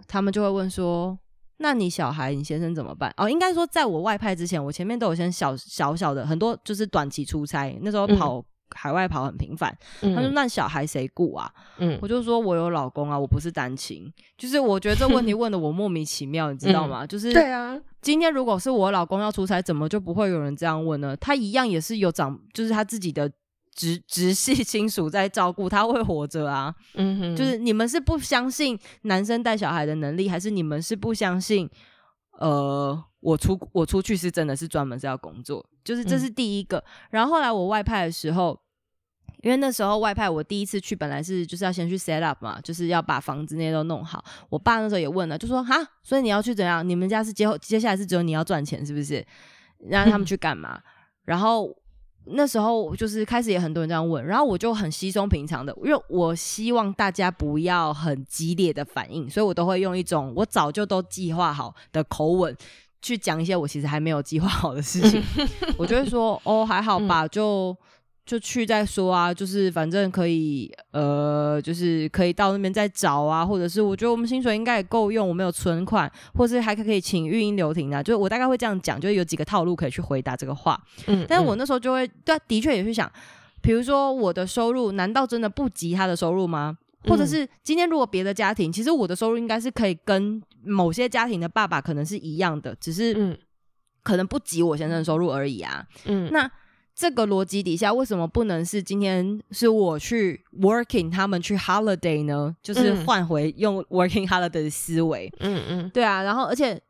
他们就会问说，那你小孩、你先生怎么办？哦，应该说在我外派之前，我前面都有先小小小的很多就是短期出差，那时候跑。海外跑很频繁。嗯他说：“那小孩谁顾啊？”嗯我就说：“我有老公啊，我不是单亲。”就是我觉得这问题 问的我莫名其妙，你知道吗？就是对啊，今天如果是我老公要出差，怎么就不会有人这样问呢？他一样也是有长，就是他自己的直直系亲属在照顾，他会活着啊。嗯哼，就是你们是不相信男生带小孩的能力，还是你们是不相信？呃，我出我出去是真的是专门是要工作，就是这是第一个。然后后来我外派的时候。因为那时候外派，我第一次去本来是就是要先去 set up 嘛，就是要把房子那些都弄好。我爸那时候也问了，就说哈，所以你要去怎样？你们家是接后接下来是只有你要赚钱是不是？让他们去干嘛？然后那时候就是开始也很多人这样问，然后我就很稀松平常的，因为我希望大家不要很激烈的反应，所以我都会用一种我早就都计划好的口吻去讲一些我其实还没有计划好的事情。我就会说哦，还好吧，就。就去再说啊，就是反正可以，呃，就是可以到那边再找啊，或者是我觉得我们薪水应该也够用，我们有存款，或是还可以请育婴留停啊，就是我大概会这样讲，就是有几个套路可以去回答这个话。嗯，但是我那时候就会，对，的确也去想，比如说我的收入难道真的不及他的收入吗？或者是今天如果别的家庭，其实我的收入应该是可以跟某些家庭的爸爸可能是一样的，只是嗯可能不及我先生的收入而已啊。嗯，那这个逻辑底下，为什么不能是今天是我去 working，他们去 holiday 呢？就是嗯换回用 working holiday 的思维。嗯嗯对啊，然后而且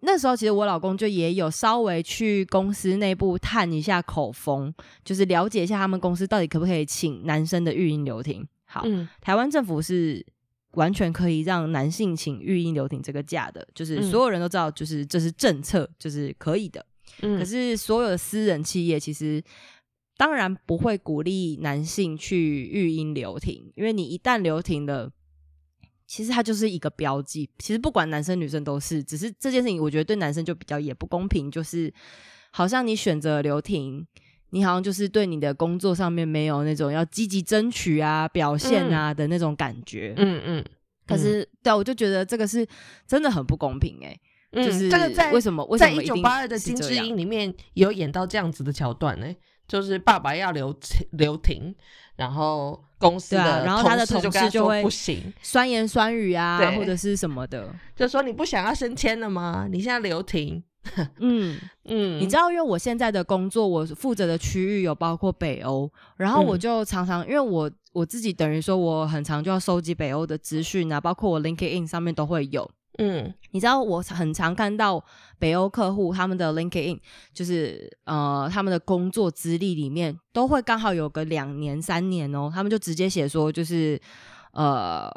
那时候其实我老公就也有稍微去公司内部探一下口风，就是了解一下他们公司到底可不可以请男生的育婴留停。好，嗯台湾政府是完全可以让男性请育婴留停这个假的，就是嗯所有人都知道，就是这是政策，就是可以的。嗯，可是所有的私人企业其实当然不会鼓励男性去育婴留停，因为你一旦留停了。其实它就是一个标记，其实不管男生女生都是，只是这件事情，我觉得对男生就比较也不公平，就是好像你选择留停，你好像就是对你的工作上面没有那种要积极争取啊、表现啊的那种感觉。嗯嗯，可是，对啊我就觉得这个是真的很不公平哎、嗯就是这个在为什么在一九八二的金是这样智英里面有演到这样子的桥段呢、就是爸爸要留留停，然后公司的然后他的同事就会不行，酸言酸语啊，对或者是什么的。就说你不想要升迁了吗？你现在留停，嗯，嗯，你知道，因为我现在的工作，我负责的区域有包括北欧，然后我嗯就常常，因为我我自己等于说，我很常就要收集北欧的资讯啊，包括我 LinkedIn 上面都会有。嗯。你知道，我很常看到北欧客户他们的 LinkedIn，就是呃他们的工作资历里面都会刚好有个两年、三年哦，他们就直接写说，就是呃，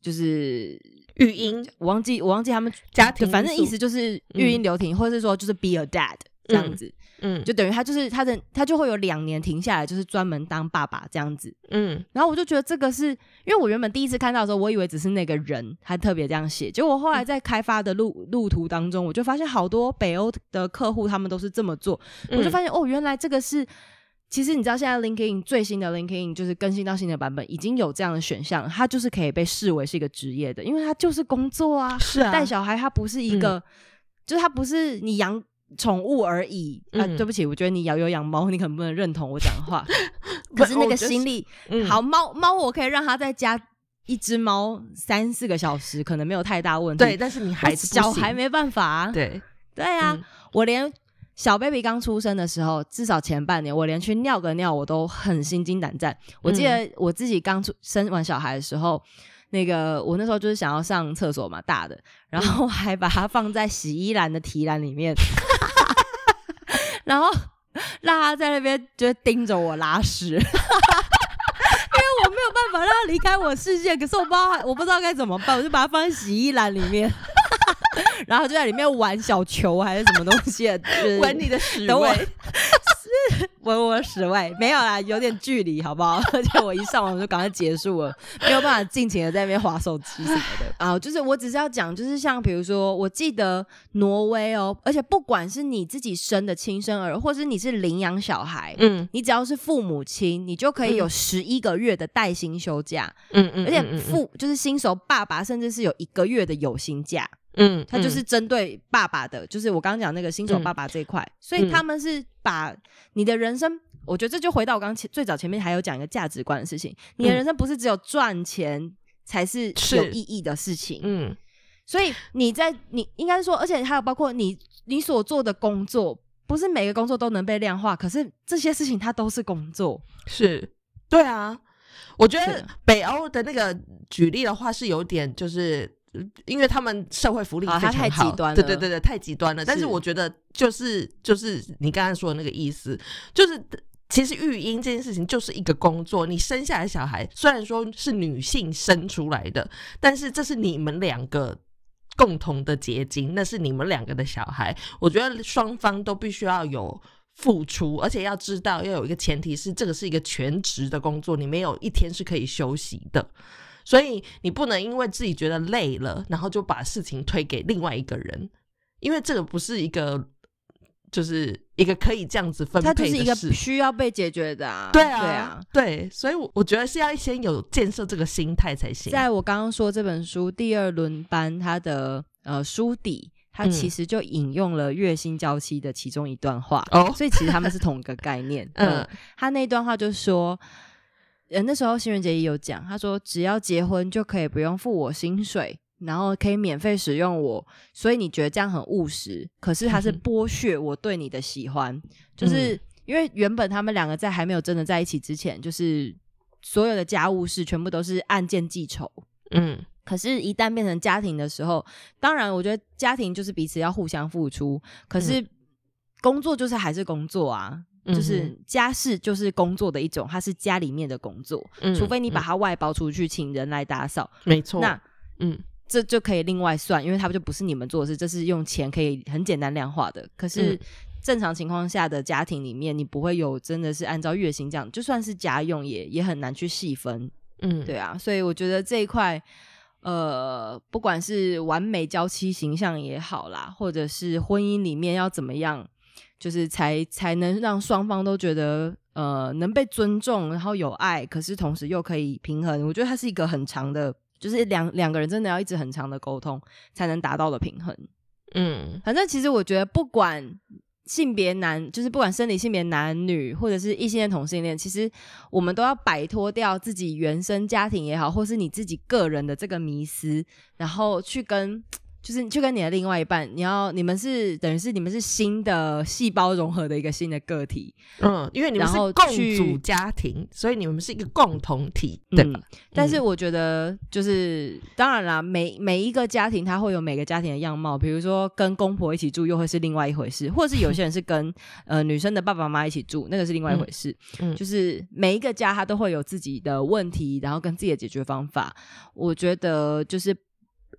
就是育婴我忘记我忘记他们家庭就反正意思就是育婴留停，或者是说就是 be a dad 这样子，嗯就等于他就是他的他就会有两年停下来，就是专门当爸爸这样子。嗯然后我就觉得这个是因为我原本第一次看到的时候，我以为只是那个人他特别这样写，结果后来在开发的路路途当中，我就发现好多北欧的客户他们都是这么做，嗯我就发现哦，原来这个是。其实你知道，现在 LinkedIn 最新的 LinkedIn 就是更新到新的版本，已经有这样的选项，它就是可以被视为是一个职业的，因为它就是工作啊。是啊，带小孩，它不是一个，就是它不是你养宠物而已啊。嗯对不起，我觉得你养有养猫，你可能不能认同我讲话。可是那个心力，嗯好猫猫，我可以让它在家一只猫三四个小时，可能没有太大问题。对，，但是你孩子小孩没办法、啊。对，对啊，嗯我连小 baby 刚出生的时候，至少前半年，我连去尿个尿我都很心惊胆战。我记嗯得我自己刚出生完小孩的时候，那个我那时候就是想要上厕所嘛，大的，然后还把它放在洗衣篮的提篮里面，然后让他在那边就盯着我拉屎。因为我没有办法让他离开我视线，可是我不知道我不知道该怎么办，我就把它放在洗衣篮里面，然后就在里面玩小球还是什么东西的，就是闻你的屎等闻我的屎味，没有啦，有点距离，好不好？而且我一上网就赶快结束了，没有办法尽情的在那边划手机什么的 啊。就是我只是要讲，就是像比如说，我记得挪威哦，而且不管是你自己生的亲生儿，或是你是领养小孩。嗯你只要是父母亲，你就可以有十一个月的带薪休假，嗯嗯，而且嗯父就是新手爸爸，甚至是有一个月的有薪假。嗯，他就是针对爸爸的，就是我刚刚讲那个新手爸爸这一块，所以他们是把你的人生我觉得这就回到我刚前最早前面还有讲一个价值观的事情，你的嗯。人生不是只有赚钱才是是有意义的事情，嗯，所以你在你应该说，而且还有包括你你所做的工作，不是每个工作都能被量化，可是这些事情它都是工作，是，对啊。我觉得北欧的那个举例的话是有点就是。呃因为他们社会福利非常好，极端了对对对对，太极端了。但是是我觉得就是就是你刚才说的那个意思，就是其实育婴这件事情就是一个工作。你生下来小孩虽然说是女性生出来的，但是这是你们两个共同的结晶，那是你们两个的小孩。我觉得双方都必须要有付出，而且要知道要有一个前提是这个是一个全职的工作，你没有一天是可以休息的。所以你不能因为自己觉得累了，然后就把事情推给另外一个人，因为这个不是一个，就是一个可以这样子分它就是一个。需要被解决的啊，对啊，对啊。对，所以我，我觉得是要先有建设这个心态才行。在我刚刚说这本书第二轮班，它的呃书底，它嗯其实就引用了月薪娇妻的其中一段话，哦，所以其实他们是同一个概念。嗯嗯，他那段话就说，呃，那时候新垣结衣有讲，他说只要结婚就可以不用付我薪水，然后可以免费使用我，所以你觉得这样很务实，可是他是剥削我对你的喜欢，就是嗯因为原本他们两个在还没有真的在一起之前，就是所有的家务事全部都是按件计酬。嗯可是，一旦变成家庭的时候，当然，我觉得家庭就是彼此要互相付出。可是，工作就是还是工作啊，嗯就是家事就是工作的一种，它是家里面的工作，嗯除非你把。嗯它外包出去，请人来打扫，没错，那嗯。这就可以另外算，因为它就不是你们做的事，这是用钱可以很简单量化的。可是嗯正常情况下的家庭里面，你不会有真的是按照月薪这样，就算是家用也也很难去细分。嗯，对啊，所以我觉得这一块，呃，不管是完美娇妻形象也好啦，或者是婚姻里面要怎么样，就是才才能让双方都觉得呃能被尊重，然后有爱，可是同时又可以平衡。我觉得它是一个很长的，就是两两个人真的要一直很长的沟通才能达到的平衡。嗯反正其实我觉得，不管性别男，就是不管生理性别男女，或者是异性恋同性恋，其实我们都要摆脱掉自己原生家庭也好，或是你自己个人的这个迷思，然后去跟。就是你去跟你的另外一半，你要你们是等于是你们是新的细胞融合的一个新的个体，嗯，因为你们是共组家庭，所以你们是一个共同体，对吧？但是我觉得，就是当然啦，每每一个家庭它会有每个家庭的样貌，比如说跟公婆一起住又会是另外一回事，或者是有些人是跟 呃女生的爸爸妈妈一起住，那个是另外一回事。嗯嗯就是每一个家它都会有自己的问题，然后跟自己的解决方法。我觉得就是。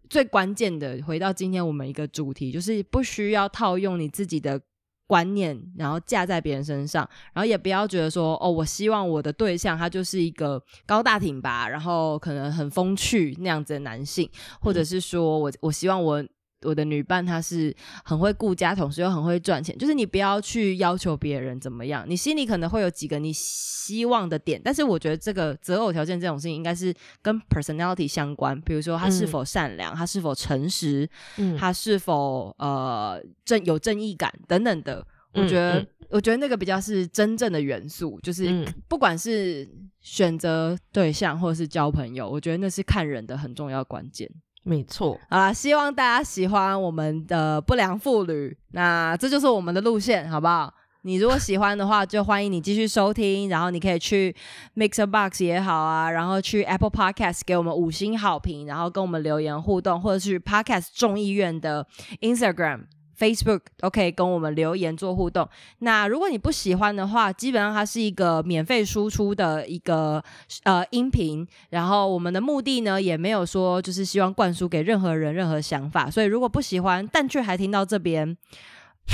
最关键的，回到今天我们一个主题，就是不需要套用你自己的观念，然后架在别人身上，然后也不要觉得说，哦，我希望我的对象他就是一个高大挺拔，然后可能很风趣那样子的男性，或者是说我我希望我。我的女伴她是很会顾家，同时又很会赚钱，就是你不要去要求别人怎么样，你心里可能会有几个你希望的点，但是我觉得这个择偶条件这种事情应该是跟 personality 相关，比如说他是否善良，他是否诚实，嗯。他是否呃正有正义感等等的，我嗯觉得、嗯。我觉得那个比较是真正的元素，就是嗯。不管是选择对象或者是交朋友，我觉得那是看人的很重要关键。没错，好啦，希望大家喜欢我们的不良妇女，那这就是我们的路线，好不好？你如果喜欢的话，就欢迎你继续收听，然后你可以去 Mixbox 也好啊，然后去 Apple Podcast 给我们五星好评，然后跟我们留言互动，或者是 Podcast 众议院的 Instagram。Facebook 都可以跟我们留言做互动。那如果你不喜欢的话，基本上它是一个免费输出的一个呃音频，然后我们的目的呢也没有说就是希望灌输给任何人任何想法。所以如果不喜欢，但却还听到这边，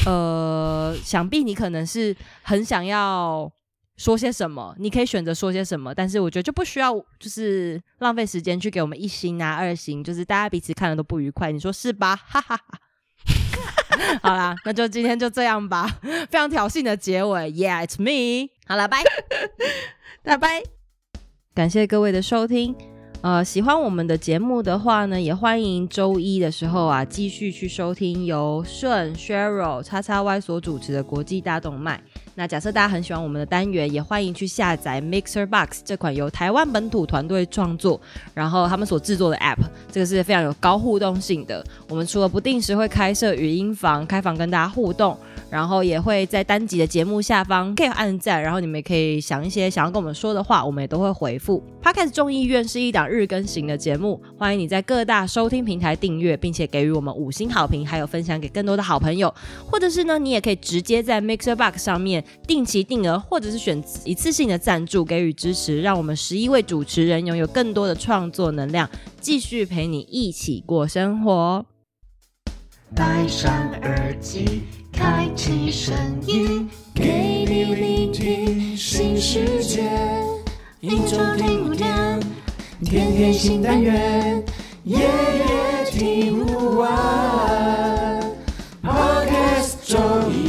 呃，想必你可能是很想要。说些什么？你可以选择说些什么，但是我觉得就不需要，就是浪费时间去给我们一星啊、二星，就是大家彼此看的都不愉快，你说是吧？哈哈哈。好啦，那就今天就这样吧，非常挑衅的结尾，Yeah, it's me。好了，拜。拜拜。感谢各位的收听。呃，喜欢我们的节目的话呢，也欢迎周一的时候啊，继续去收听由顺 Cheryl 叉叉 Y 所主持的国际大动脉。那假设大家很喜欢我们的单元，也欢迎去下载 Mixer Box 这款由台湾本土团队创作，然后他们所制作的 App，这个是非常有高互动性的。我们除了不定时会开设语音房，开房跟大家互动，然后也会在单集的节目下方可以按赞，然后你们也可以想一些想要跟我们说的话，我们也都会回复。Podcast 众议院是一档日更型的节目，欢迎你在各大收听平台订阅，并且给予我们五星好评，还有分享给更多的好朋友，或者是呢，你也可以直接在 Mixer Box 上面。定期定额，或者是选一次性的赞助给予支持，让我们十一位主持人拥有更多的创作能量，继续陪你一起过生活。戴上耳机，开启声音，给你聆听新世界。一周听五天，天天新单元，夜夜听不完。Podcast 周一。